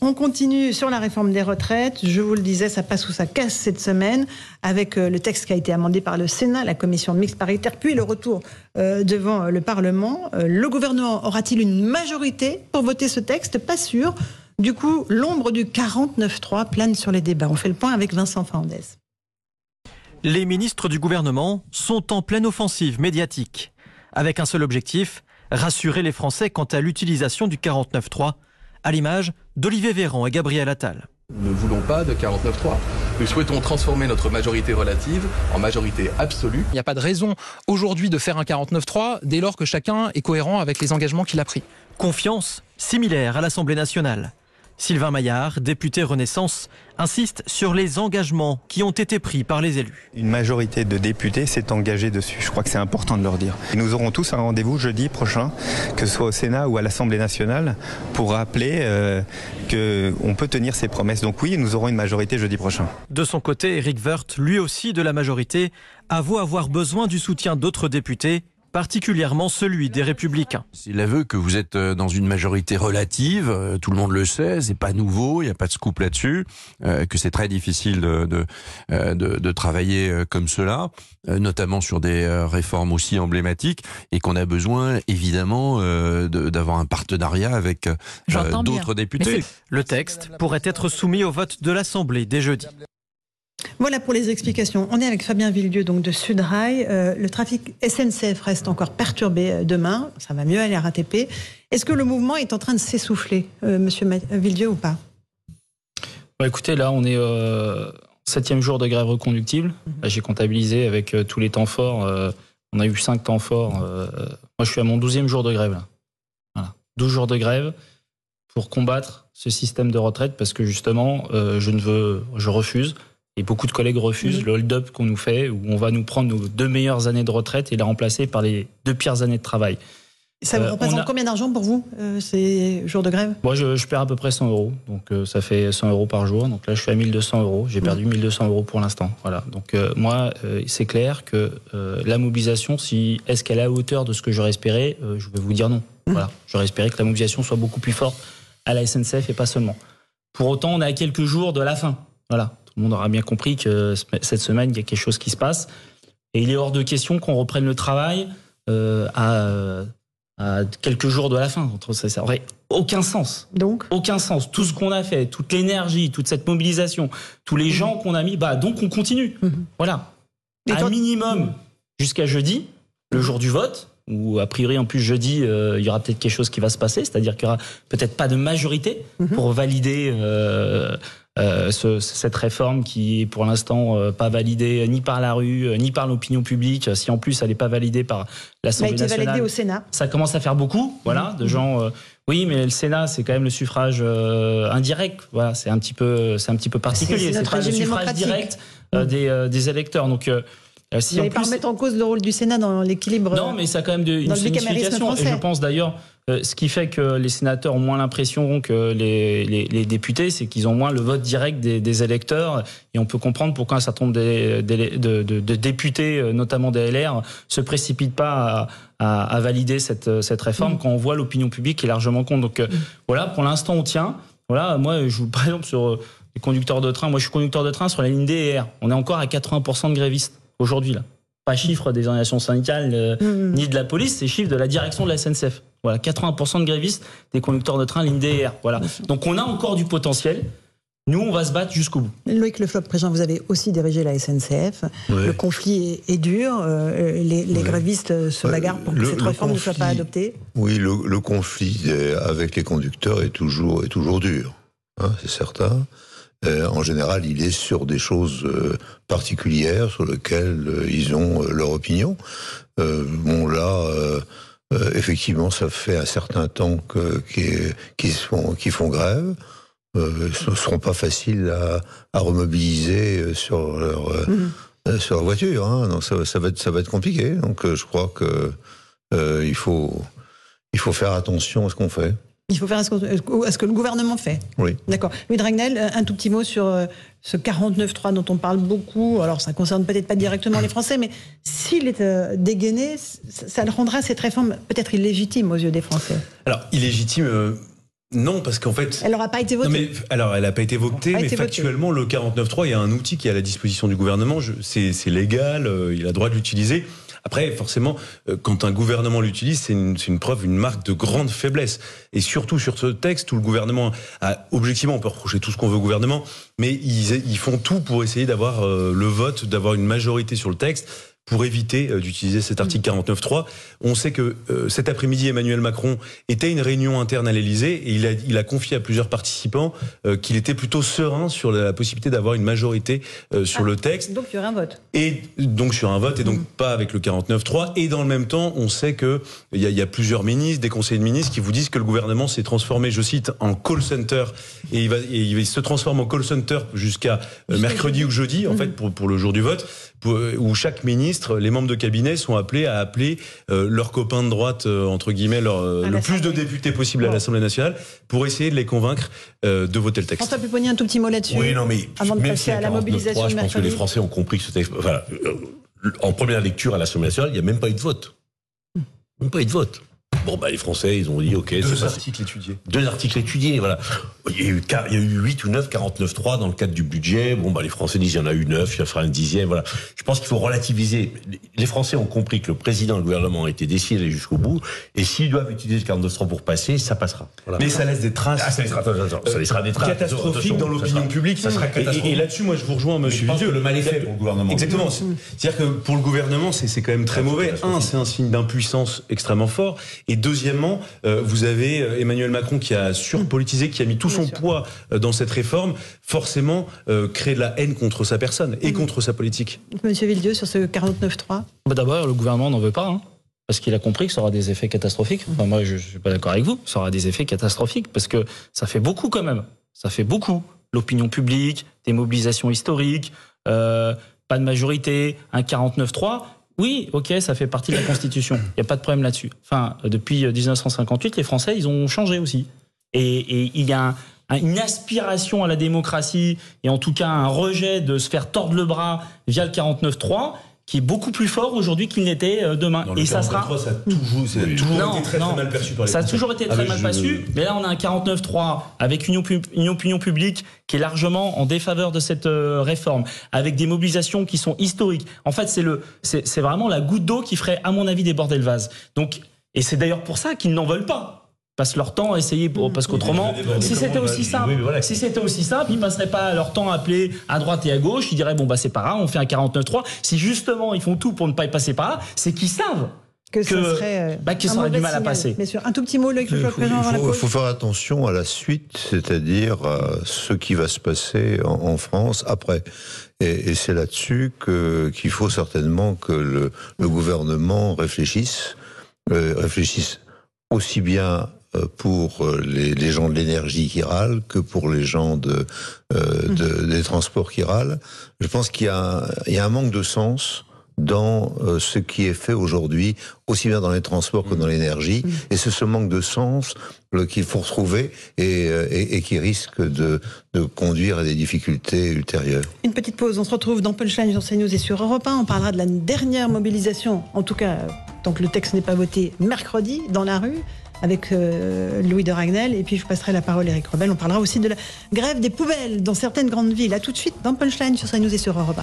On continue sur la réforme des retraites. Je vous le disais, ça passe ou ça casse cette semaine avec euh, le texte qui a été amendé par le Sénat, la commission mixte paritaire, puis le retour euh, devant euh, le Parlement. Le gouvernement aura-t-il une majorité pour voter ce texte? Pas sûr. Du coup, l'ombre du 49-3 plane sur les débats. On fait le point avec Vincent Fernandez. Les ministres du gouvernement sont en pleine offensive médiatique, avec un seul objectif, rassurer les Français quant à l'utilisation du 49-3 à l'image d'Olivier Véran et Gabriel Attal. Nous ne voulons pas de 49-3. Nous souhaitons transformer notre majorité relative en majorité absolue. Il n'y a pas de raison aujourd'hui de faire un 49-3 dès lors que chacun est cohérent avec les engagements qu'il a pris. Confiance similaire à l'Assemblée nationale. Sylvain Maillard, député Renaissance, insiste sur les engagements qui ont été pris par les élus. Une majorité de députés s'est engagée dessus. Je crois que c'est important de leur dire. nous aurons tous un rendez-vous jeudi prochain, que ce soit au Sénat ou à l'Assemblée nationale, pour rappeler euh, qu'on peut tenir ses promesses. Donc oui, nous aurons une majorité jeudi prochain. De son côté, Eric Woerth, lui aussi de la majorité, avoue avoir besoin du soutien d'autres députés particulièrement celui des républicains. S'il aveu que vous êtes euh, dans une majorité relative, euh, tout le monde le sait, c'est pas nouveau, il n'y a pas de scoop là-dessus, euh, que c'est très difficile de, de, de, travailler comme cela, notamment sur des réformes aussi emblématiques, et qu'on a besoin évidemment d'avoir un partenariat avec d'autres députés. Le texte pourrait être soumis au vote de l'Assemblée dès jeudi. Voilà pour les explications. On est avec Fabien Villedieu donc de Sudrail. Euh, le trafic SNCF reste encore perturbé euh, demain. Ça va mieux à la RATP. Est-ce que le mouvement est en train de s'essouffler, euh, Monsieur Villedieu, ou pas? Bah, Écoutez, là, on est euh, septième jour de grève reconductible. Mhm. J'ai comptabilisé avec tous les temps forts. on a eu cinq temps forts. moi, je suis à mon douzième jour de grève. Là. Voilà. 12 jours de grève pour combattre ce système de retraite parce que justement, je ne veux, je refuse et beaucoup de collègues refusent le hold-up qu'on nous fait, où on va nous prendre nos deux meilleures années de retraite et les remplacer par les deux pires années de travail. Ça euh, représente combien d'argent pour vous, euh, ces jours de grève? Moi, je, perds à peu près 100 euros. Donc, euh, ça fait 100 euros par jour. Donc là, je suis à 1200 euros. J'ai perdu 1200 euros pour l'instant. Voilà. Donc, moi, c'est clair que la mobilisation, si, est-ce qu'elle est à hauteur de ce que j'aurais espéré Je vais vous dire non. Mmh. Voilà. J'aurais espéré que la mobilisation soit beaucoup plus forte à la SNCF et pas seulement. Pour autant, on est à quelques jours de la fin. Voilà. Le monde aura bien compris que cette semaine, il y a quelque chose qui se passe. Et il est hors de question qu'on reprenne le travail euh, à, quelques jours de la fin. Ça n'aurait aucun sens. Donc Aucun sens. Tout ce qu'on a fait, toute l'énergie, toute cette mobilisation, tous les gens qu'on a mis, bah donc on continue. Mhm. Voilà. un minimum jusqu'à jeudi, le jour du vote, où a priori en plus jeudi euh, il y aura peut-être quelque chose qui va se passer, c'est-à-dire qu'il y aura peut-être pas de majorité mhm. pour valider euh, euh, ce, cette réforme qui est pour l'instant euh, pas validée ni par la rue, euh, ni par l'opinion publique. Si en plus elle n'est pas validée par l'Assemblée nationale, validée au Sénat. Ça commence à faire beaucoup, voilà, de mmh. gens. oui, mais le Sénat, c'est quand même le suffrage indirect. Voilà, c'est un petit peu, c'est un petit peu particulier. C'est pas le suffrage direct mmh. des, des, électeurs. Donc si Vous n'allez pas remettre en cause le rôle du Sénat dans l'équilibre. Non, mais ça a quand même de, une signification. Et je pense d'ailleurs euh, ce qui fait que les sénateurs ont moins l'impression que les, les, les députés, c'est qu'ils ont moins le vote direct des, des, électeurs. Et on peut comprendre pourquoi un certain nombre de, de, de, députés, euh, notamment des LR, se précipitent pas à, à, à valider cette, cette réforme mm. quand on voit l'opinion publique qui est largement contre. Donc euh, mm. voilà, pour l'instant, on tient. Voilà, moi, je vous par exemple sur les conducteurs de train. Moi, je suis conducteur de train sur la ligne DR. On est encore à 80% de grévistes aujourd'hui là. Pas chiffre des organisations syndicales mm. ni de la police, c'est chiffre de la direction de la SNCF. Voilà, 80% de grévistes des conducteurs de train ligne DR. Voilà. Donc on a encore du potentiel. Nous, on va se battre jusqu'au bout. Loïc Le Flop, président, vous avez aussi dirigé la SNCF. Le conflit est, dur. Euh, les, grévistes se bagarrent pour que cette réforme ne soit pas adoptée. Oui, le, conflit euh, avec les conducteurs est toujours, est toujours dur. Hein, c'est certain. Euh, en général, il est sur des choses particulières sur lesquelles ils ont leur opinion. bon, là euh, effectivement, ça fait un certain temps qu'ils font, font grève. Euh, ce ne seront pas faciles à, à remobiliser euh, sur leur, mmh. sur leur voiture. Hein. Donc ça, ça, va être, ça va être compliqué. Donc je crois que il, faut, il faut faire attention à ce qu'on fait. Il faut faire à ce, que le gouvernement fait. Oui. D'accord. Louis Dragnel, un tout petit mot sur euh, ce 49-3 dont on parle beaucoup. Alors, ça concerne peut-être pas directement les Français, mais s'il est euh, dégainé, ça le rendra cette réforme peut-être illégitime aux yeux des Français. Alors, illégitime. Euh, Non, parce qu'en fait. Elle n'aura pas été votée. mais, alors, elle n'a pas été votée, mais factuellement, le 49.3, il y a un outil qui est à la disposition du gouvernement. C'est légal, euh, il a le droit de l'utiliser. Après, forcément, euh, quand un gouvernement l'utilise, c'est une, preuve, une marque de grande faiblesse. Et surtout sur ce texte où le gouvernement a, objectivement, on peut reprocher tout ce qu'on veut au gouvernement, mais ils, ils font tout pour essayer d'avoir euh, le vote, d'avoir une majorité sur le texte pour éviter euh, d'utiliser cet article 49.3. On sait que euh, cet après-midi, Emmanuel Macron était à une réunion interne à l'Elysée et il a, il a confié à plusieurs participants euh, qu'il était plutôt serein sur la, possibilité d'avoir une majorité sur le texte. Donc sur un vote. Et donc sur un vote et donc mmh. pas avec le 49.3. Et dans le même temps, on sait que il y, a, y a plusieurs ministres, des conseillers de ministres qui vous disent que le gouvernement s'est transformé, je cite, en call center et il va, et il se transforme en call center jusqu'à mercredi ou jeudi en mmh. fait pour, pour le jour du vote où chaque ministre, les membres de cabinet sont appelés à appeler euh, leurs copains de droite, euh, entre guillemets, leur, euh, le plus de députés possible à l'Assemblée nationale, pour essayer de les convaincre de voter le texte. François Pupponi, un tout petit mot là-dessus. Oui, non, mais avant de passer à la mobilisation. je pense que les Français ont compris que ce texte. Enfin, en première lecture à l'Assemblée nationale, il n'y a même pas eu de vote. Même pas eu de vote. Bon, bah, les Français, ils ont dit, OK. Deux articles étudiés. Deux articles étudiés, voilà. Il y a eu, il y a eu 8 ou 9, 49.3 dans le cadre du budget. Bon, bah, les Français disent, il y en a eu 9, il y en fera un dixième, voilà. Je pense qu'il faut relativiser. Les Français ont compris que le président et le gouvernement ont été décidés jusqu'au bout. Et s'ils doivent utiliser le 49.3 pour passer, ça passera. Mais ça laisse des traces. Ah, ça laissera, ça laissera des traces. Catastrophiques dans l'opinion publique. Ça sera catastrophique. Et, là-dessus, moi, je vous rejoins, monsieur. Le mal est fait pour le gouvernement. Exactement. C'est-à-dire que pour le gouvernement, c'est quand même très mauvais. Un, c'est un signe d'impuissance extrêmement fort. Et deuxièmement, euh, vous avez euh, Emmanuel Macron qui a surpolitisé, qui a mis tout son poids euh, dans cette réforme, forcément créer de la haine contre sa personne et mhm. contre sa politique. Monsieur Villedieu, sur ce 49.3 bah D'abord, le gouvernement n'en veut pas. Hein, parce qu'il a compris que ça aura des effets catastrophiques. Enfin, moi, je ne suis pas d'accord avec vous. Ça aura des effets catastrophiques parce que ça fait beaucoup quand même. Ça fait beaucoup. L'opinion publique, des mobilisations historiques, pas de majorité, un 49-3. Oui, ok, ça fait partie de la Constitution. Il n'y a pas de problème là-dessus. Enfin, depuis 1958, les Français, ils ont changé aussi. Et, il y a une aspiration à la démocratie et en tout cas un rejet de se faire tordre le bras via le 49-3 qui est beaucoup plus fort aujourd'hui qu'il n'était euh, demain. et ça sera. Ça a toujours, été très, mal perçu par les Ça a toujours été très mal perçu. Mais là, on a un 49-3 avec une, opinion publique qui est largement en défaveur de cette euh, réforme, avec des mobilisations qui sont historiques. En fait, c'est le, c'est vraiment la goutte d'eau qui ferait, à mon avis, déborder le vase. Donc, et c'est d'ailleurs pour ça qu'ils n'en veulent pas passent leur temps à essayer pour, parce qu'autrement si c'était aussi simple si c'était aussi simple ils passeraient pas leur temps à appeler à droite et à gauche ils diraient bon bah c'est pas grave on fait un 49-3 si justement ils font tout pour ne pas y passer par là c'est qu'ils savent que, ça serait, euh, bah, ça aurait du mal à passer. Bien sûr. Un tout petit mot, il faut, faut, faire attention à la suite, c'est-à-dire à ce qui va se passer en, France après. Et, et c'est là-dessus que qu'il faut certainement que le, le gouvernement réfléchisse, euh, réfléchisse aussi bien euh, pour euh, les, gens de l'énergie qui râlent que pour les gens de, euh, mhm. des transports qui râlent. Je pense qu'il y, y, a un manque de sens dans ce qui est fait aujourd'hui, aussi bien dans les transports que dans mhm. l'énergie. Mhm. Et c'est ce manque de sens qu'il faut retrouver et, et, qui risque de, de, conduire à des difficultés ultérieures. Une petite pause, on se retrouve dans Punchline sur CNews et sur Europe 1. On parlera de la dernière mobilisation, en tout cas tant que le texte n'est pas voté, mercredi dans la rue avec euh, Louis de Ragnel. Et puis je passerai la parole à Eric Rebel. On parlera aussi de la grève des poubelles dans certaines grandes villes. À tout de suite dans Punchline sur CNews et sur Europe